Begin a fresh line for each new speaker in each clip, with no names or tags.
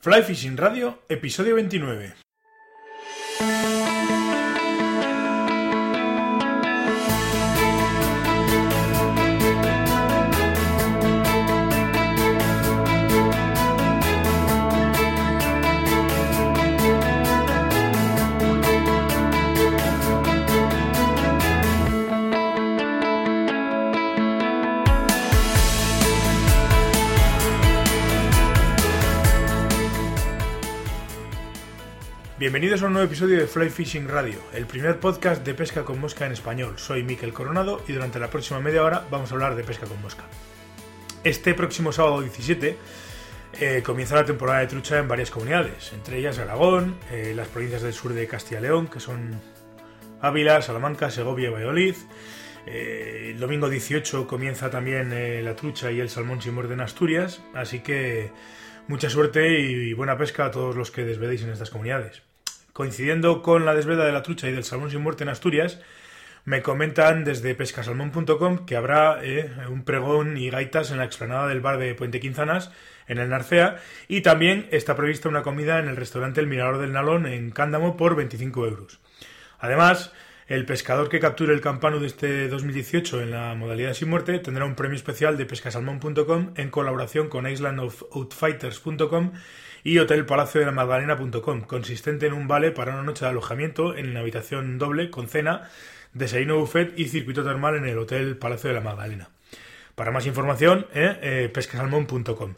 Fly Fishing Radio, episodio 29. Bienvenidos a un nuevo episodio de Fly Fishing Radio, el primer podcast de pesca con mosca en español. Soy Miquel Coronado y durante la próxima media hora vamos a hablar de pesca con mosca. Este próximo sábado 17 eh, comienza la temporada de trucha en varias comunidades, entre ellas Aragón, eh, las provincias del sur de Castilla y León, que son Ávila, Salamanca, Segovia y Valladolid. Eh, el domingo 18 comienza también la trucha y el salmón sin muerte en Asturias, así que mucha suerte y buena pesca a todos los que desvedéis en estas comunidades. Coincidiendo con la desveda de la trucha y del salmón sin muerte en Asturias, me comentan desde pescasalmón.com que habrá eh, un pregón y gaitas en la explanada del bar de Puente Quinzanas, en el Narcea, y también está prevista una comida en el restaurante El Mirador del Nalón, en Cándamo, por 25 euros. Además, el pescador que capture el campano de este 2018 en la modalidad sin muerte tendrá un premio especial de pescasalmón.com en colaboración con islandofoutfighters.com y Hotel Palacio de la Magdalena.com, consistente en un vale para una noche de alojamiento en una habitación doble con cena, desayuno buffet y circuito termal en el Hotel Palacio de la Magdalena. Para más información, eh, eh pescasalmón.com.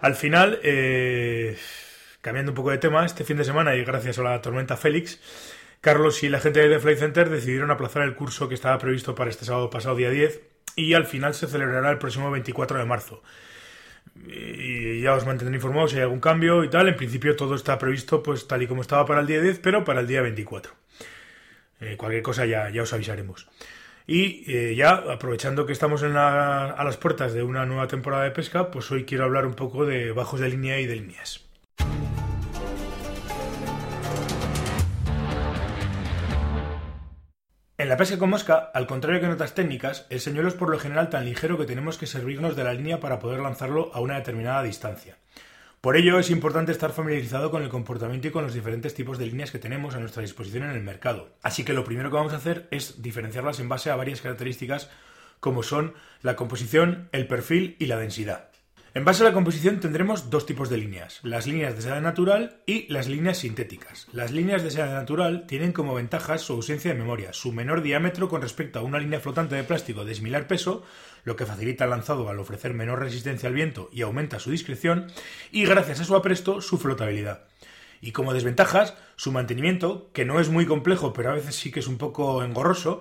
Al final, eh, cambiando un poco de tema, este fin de semana y gracias a la tormenta Félix, Carlos y la gente de The Flight Center decidieron aplazar el curso que estaba previsto para este sábado pasado día 10 y al final se celebrará el próximo 24 de marzo y ya os mantendré informados si hay algún cambio y tal. En principio todo está previsto pues tal y como estaba para el día 10, pero para el día 24. Eh, cualquier cosa ya, ya os avisaremos. Y eh, ya aprovechando que estamos a las puertas de una nueva temporada de pesca, pues hoy quiero hablar un poco de bajos de línea y de líneas. En la pesca con mosca, al contrario que en otras técnicas, el señuelo es por lo general tan ligero que tenemos que servirnos de la línea para poder lanzarlo a una determinada distancia. Por ello es importante estar familiarizado con el comportamiento y con los diferentes tipos de líneas que tenemos a nuestra disposición en el mercado. Así que lo primero que vamos a hacer es diferenciarlas en base a varias características como son la composición, el perfil y la densidad. En base a la composición tendremos dos tipos de líneas, las líneas de seda natural y las líneas sintéticas. Las líneas de seda natural tienen como ventajas su ausencia de memoria, su menor diámetro con respecto a una línea flotante de plástico de similar peso, lo que facilita el lanzado al ofrecer menor resistencia al viento y aumenta su discreción, y gracias a su apresto, su flotabilidad. Y como desventajas, su mantenimiento, que no es muy complejo, pero a veces sí que es un poco engorroso,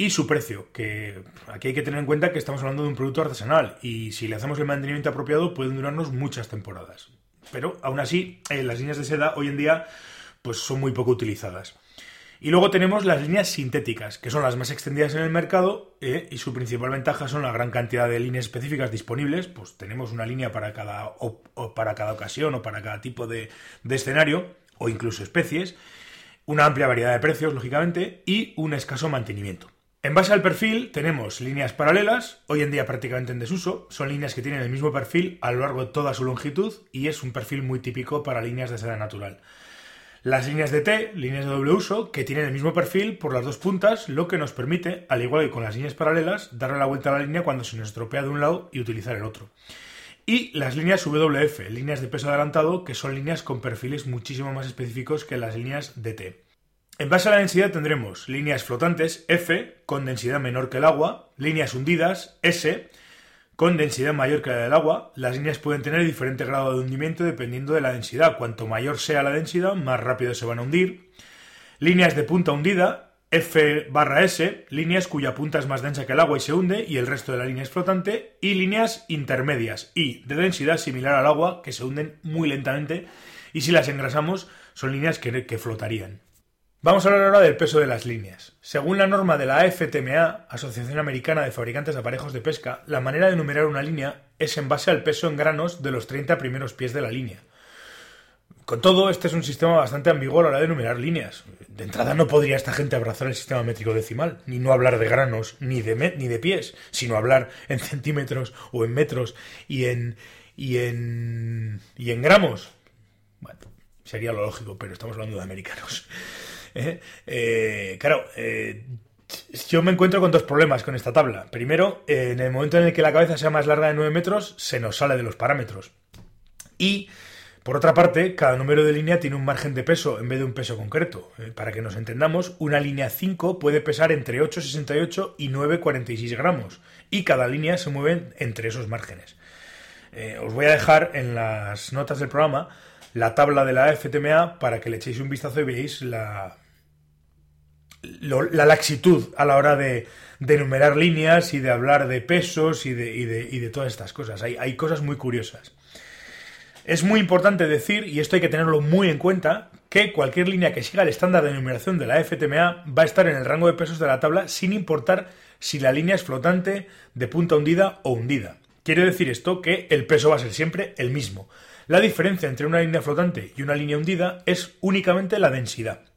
y su precio, que aquí hay que tener en cuenta que estamos hablando de un producto artesanal y si le hacemos el mantenimiento apropiado pueden durarnos muchas temporadas. Pero aún así, eh, las líneas de seda hoy en día pues son muy poco utilizadas. Y luego tenemos las líneas sintéticas, que son las más extendidas en el mercado eh, y su principal ventaja son la gran cantidad de líneas específicas disponibles. Pues tenemos una línea para cada, para cada ocasión o para cada tipo de, de escenario o incluso especies, una amplia variedad de precios, lógicamente, y un escaso mantenimiento. En base al perfil tenemos líneas paralelas, hoy en día prácticamente en desuso, son líneas que tienen el mismo perfil a lo largo de toda su longitud y es un perfil muy típico para líneas de seda natural. Las líneas de T, líneas de doble uso, que tienen el mismo perfil por las dos puntas, lo que nos permite, al igual que con las líneas paralelas, darle la vuelta a la línea cuando se nos estropea de un lado y utilizar el otro. Y las líneas WF, líneas de peso adelantado, que son líneas con perfiles muchísimo más específicos que las líneas de T. En base a la densidad tendremos líneas flotantes F con densidad menor que el agua, líneas hundidas S con densidad mayor que la del agua. Las líneas pueden tener diferente grado de hundimiento dependiendo de la densidad. Cuanto mayor sea la densidad, más rápido se van a hundir. Líneas de punta hundida F barra S, líneas cuya punta es más densa que el agua y se hunde y el resto de la línea es flotante, y líneas intermedias I, de densidad similar al agua, que se hunden muy lentamente y si las engrasamos son líneas que, que flotarían. Vamos a hablar ahora del peso de las líneas. Según la norma de la AFTMA, Asociación Americana de Fabricantes de Aparejos de Pesca, la manera de numerar una línea es en base al peso en granos de los 30 primeros pies de la línea. Con todo, este es un sistema bastante ambiguo a la hora de numerar líneas. De entrada no podría esta gente abrazar el sistema métrico decimal, ni no hablar de granos ni de, ni de pies, sino hablar en centímetros o en metros y en, y en, y en gramos Bueno, sería lo lógico, pero estamos hablando de americanos. Eh, eh, claro, eh, yo me encuentro con dos problemas con esta tabla. Primero, en el momento en el que la cabeza sea más larga de 9 metros, se nos sale de los parámetros. Y por otra parte, cada número de línea tiene un margen de peso en vez de un peso concreto. Para que nos entendamos, una línea 5 puede pesar entre 8,68 y 9,46 gramos, y cada línea se mueve entre esos márgenes. Os voy a dejar en las notas del programa la tabla de la FTMA para que le echéis un vistazo y veáis la, la laxitud a la hora de, enumerar líneas y de hablar de pesos y de, todas estas cosas. hay cosas muy curiosas. Es muy importante decir, y esto hay que tenerlo muy en cuenta, que cualquier línea que siga el estándar de numeración de la FTMA va a estar en el rango de pesos de la tabla sin importar si la línea es flotante, de punta hundida o hundida. Quiere decir esto que el peso va a ser siempre el mismo. La diferencia entre una línea flotante y una línea hundida es únicamente la densidad.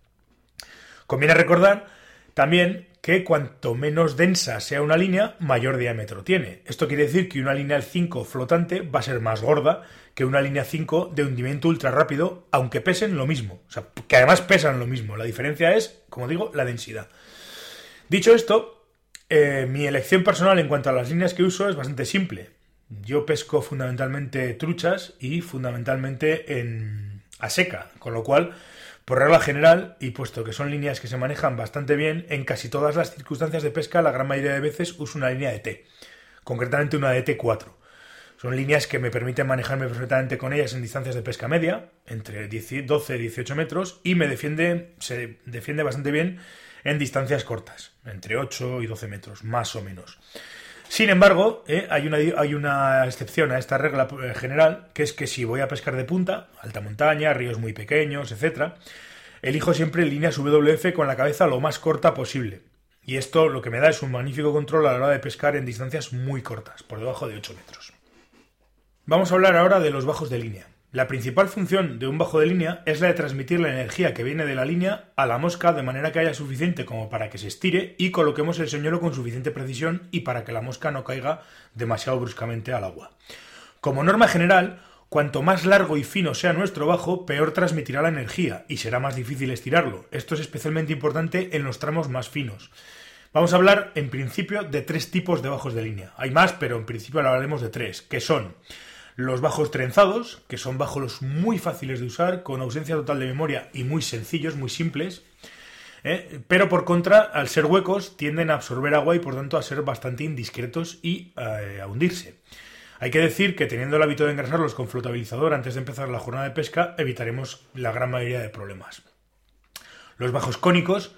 Conviene recordar también que cuanto menos densa sea una línea, mayor diámetro tiene. Esto quiere decir que una línea 5 flotante va a ser más gorda que una línea 5 de hundimiento ultra rápido, aunque pesen lo mismo. O sea, que además pesan lo mismo. La diferencia es, como digo, la densidad. Dicho esto, eh, mi elección personal en cuanto a las líneas que uso es bastante simple. Yo pesco fundamentalmente truchas y fundamentalmente en a seca, con lo cual, por regla general, y puesto que son líneas que se manejan bastante bien, en casi todas las circunstancias de pesca, la gran mayoría de veces uso una línea de T, concretamente una de T4. Son líneas que me permiten manejarme perfectamente con ellas en distancias de pesca media, entre 12 y 18 metros, y me defiende, se defiende bastante bien en distancias cortas, entre 8 y 12 metros, más o menos. Sin embargo, eh, hay, una, hay, una, excepción a esta regla eh, general, que es que si voy a pescar de punta, alta montaña, ríos muy pequeños, etc., elijo siempre líneas WF con la cabeza lo más corta posible. Y esto lo que me da es un magnífico control a la hora de pescar en distancias muy cortas, por debajo de 8 metros. Vamos a hablar ahora de los bajos de línea. La principal función de un bajo de línea es la de transmitir la energía que viene de la línea a la mosca de manera que haya suficiente como para que se estire y coloquemos el señuelo con suficiente precisión y para que la mosca no caiga demasiado bruscamente al agua. Como norma general, cuanto más largo y fino sea nuestro bajo, peor transmitirá la energía y será más difícil estirarlo. Esto es especialmente importante en los tramos más finos. Vamos a hablar en principio de tres tipos de bajos de línea. Hay más, pero en principio hablaremos de tres, que son los bajos trenzados, que son bajos muy fáciles de usar, con ausencia total de memoria y muy sencillos, muy simples. ¿eh? Pero por contra, al ser huecos, tienden a absorber agua y por tanto a ser bastante indiscretos y eh, a hundirse. Hay que decir que teniendo el hábito de engrasarlos con flotabilizador antes de empezar la jornada de pesca, evitaremos la gran mayoría de problemas. Los bajos cónicos,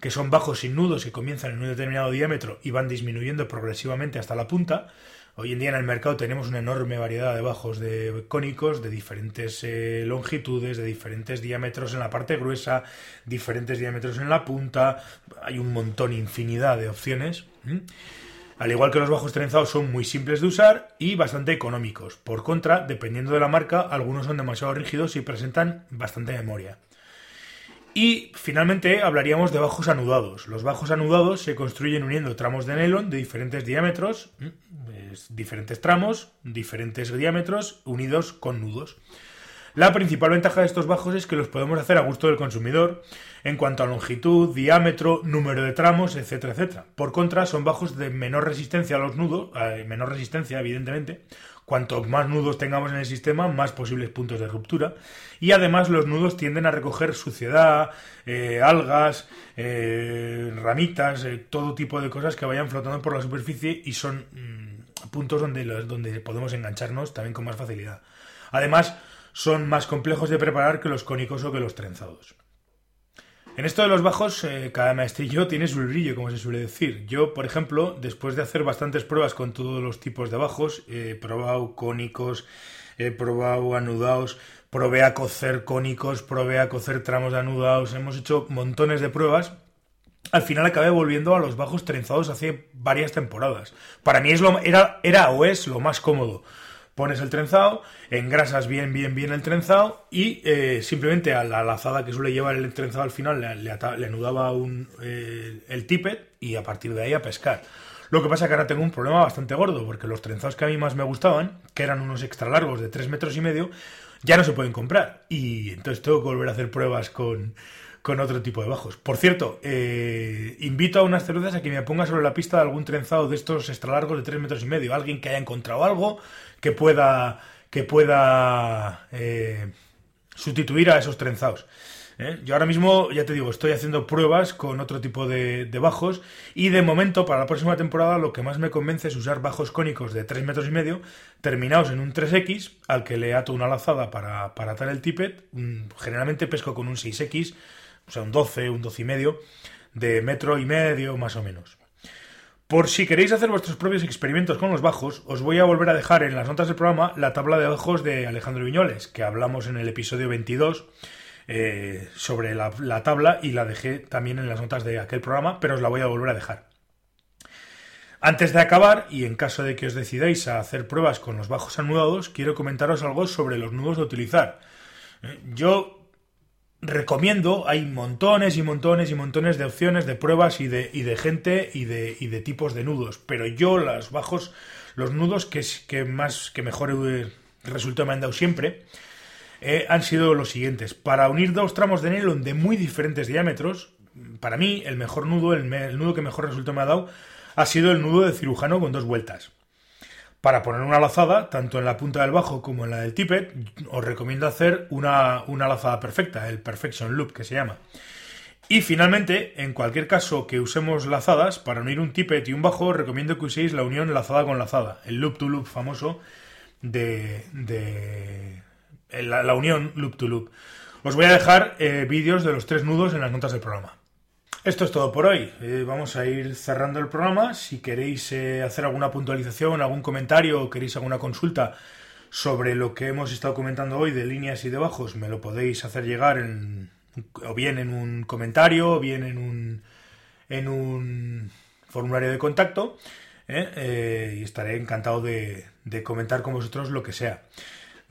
que son bajos sin nudos que comienzan en un determinado diámetro y van disminuyendo progresivamente hasta la punta, Hoy en día en el mercado tenemos una enorme variedad de bajos de cónicos de diferentes eh, longitudes, de diferentes diámetros en la parte gruesa, diferentes diámetros en la punta. Hay un montón, infinidad de opciones. Al igual que los bajos trenzados son muy simples de usar y bastante económicos. Por contra, dependiendo de la marca, algunos son demasiado rígidos y presentan bastante memoria. Y finalmente hablaríamos de bajos anudados. Los bajos anudados se construyen uniendo tramos de nylon de diferentes diámetros, diferentes tramos, diferentes diámetros, unidos con nudos. La principal ventaja de estos bajos es que los podemos hacer a gusto del consumidor en cuanto a longitud, diámetro, número de tramos, etcétera, etcétera. Por contra, son bajos de menor resistencia a los nudos, eh, menor resistencia, evidentemente, Cuanto más nudos tengamos en el sistema, más posibles puntos de ruptura. Y además los nudos tienden a recoger suciedad, eh, algas, eh, ramitas, eh, todo tipo de cosas que vayan flotando por la superficie y son mm, puntos donde, donde podemos engancharnos también con más facilidad. Además, son más complejos de preparar que los cónicos o que los trenzados. En esto de los bajos, eh, cada maestrillo tiene su brillo, como se suele decir. Yo, por ejemplo, después de hacer bastantes pruebas con todos los tipos de bajos, he probado cónicos, he probado anudados, probé a cocer cónicos, probé a cocer tramos de anudados, hemos hecho montones de pruebas. Al final acabé volviendo a los bajos trenzados hace varias temporadas. Para mí es lo, era, era o es lo más cómodo pones el trenzado, engrasas bien, bien, bien el trenzado y eh, simplemente a la lazada que suele llevar el trenzado al final le, anudaba un, eh, el tippet y a partir de ahí a pescar. Lo que pasa es que ahora tengo un problema bastante gordo porque los trenzados que a mí más me gustaban, que eran unos extra largos de 3 metros y medio, ya no se pueden comprar. Y entonces tengo que volver a hacer pruebas con, con otro tipo de bajos. Por cierto, eh, invito a unas cervezas a que me ponga sobre la pista de algún trenzado de estos extra largos de 3 metros y medio. Alguien que haya encontrado algo que pueda, que pueda eh, sustituir a esos trenzados. ¿eh? Yo ahora mismo, ya te digo, estoy haciendo pruebas con otro tipo de, bajos y de momento para la próxima temporada lo que más me convence es usar bajos cónicos de 3 metros y medio terminados en un 3X al que le ato una lazada para, para atar el tippet. Mm, generalmente pesco con un 6X, o sea, un 12, un 12 y medio de metro y medio más o menos. Por si queréis hacer vuestros propios experimentos con los bajos, os voy a volver a dejar en las notas del programa la tabla de bajos de Alejandro Viñoles, que hablamos en el episodio 22 eh, sobre la, tabla y la dejé también en las notas de aquel programa, pero os la voy a volver a dejar. Antes de acabar, y en caso de que os decidáis a hacer pruebas con los bajos anudados, quiero comentaros algo sobre los nudos de utilizar. Eh, yo recomiendo, hay montones y montones y montones de opciones de pruebas y de, y de gente y de, tipos de nudos, pero yo los bajos, los nudos que, que más, que mejor resultado me han dado siempre, eh, han sido los siguientes. Para unir dos tramos de nylon de muy diferentes diámetros, para mí el mejor nudo, el, nudo que mejor resultado me ha dado, ha sido el nudo de cirujano con dos vueltas. Para poner una lazada, tanto en la punta del bajo como en la del tippet, os recomiendo hacer una, una lazada perfecta, el Perfection Loop que se llama. Y finalmente, en cualquier caso que usemos lazadas, para unir un tippet y un bajo, recomiendo que uséis la unión lazada con lazada, el loop to loop famoso de, de la, unión loop to loop. Os voy a dejar eh, vídeos de los tres nudos en las notas del programa. Esto es todo por hoy. Eh, vamos a ir cerrando el programa. Si queréis eh, hacer alguna puntualización, algún comentario o queréis alguna consulta sobre lo que hemos estado comentando hoy de líneas y de bajos, me lo podéis hacer llegar en, o bien en un comentario o bien en un, en un formulario de contacto. y estaré encantado de comentar con vosotros lo que sea.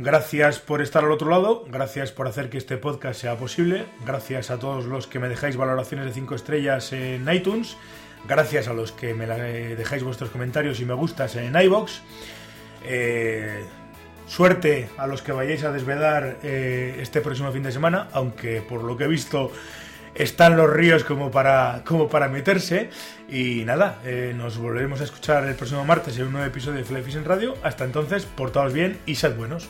Gracias por estar al otro lado, gracias por hacer que este podcast sea posible, gracias a todos los que me dejáis valoraciones de 5 estrellas en iTunes, gracias a los que me dejáis vuestros comentarios y me gustas en iBox. Eh, suerte a los que vayáis a desvedar eh, este próximo fin de semana, aunque por lo que he visto están los ríos como para, como para meterse. Y nada, eh, nos volveremos a escuchar el próximo martes en un nuevo episodio de Fly Fishing Radio. Hasta entonces, portaos bien y sed buenos.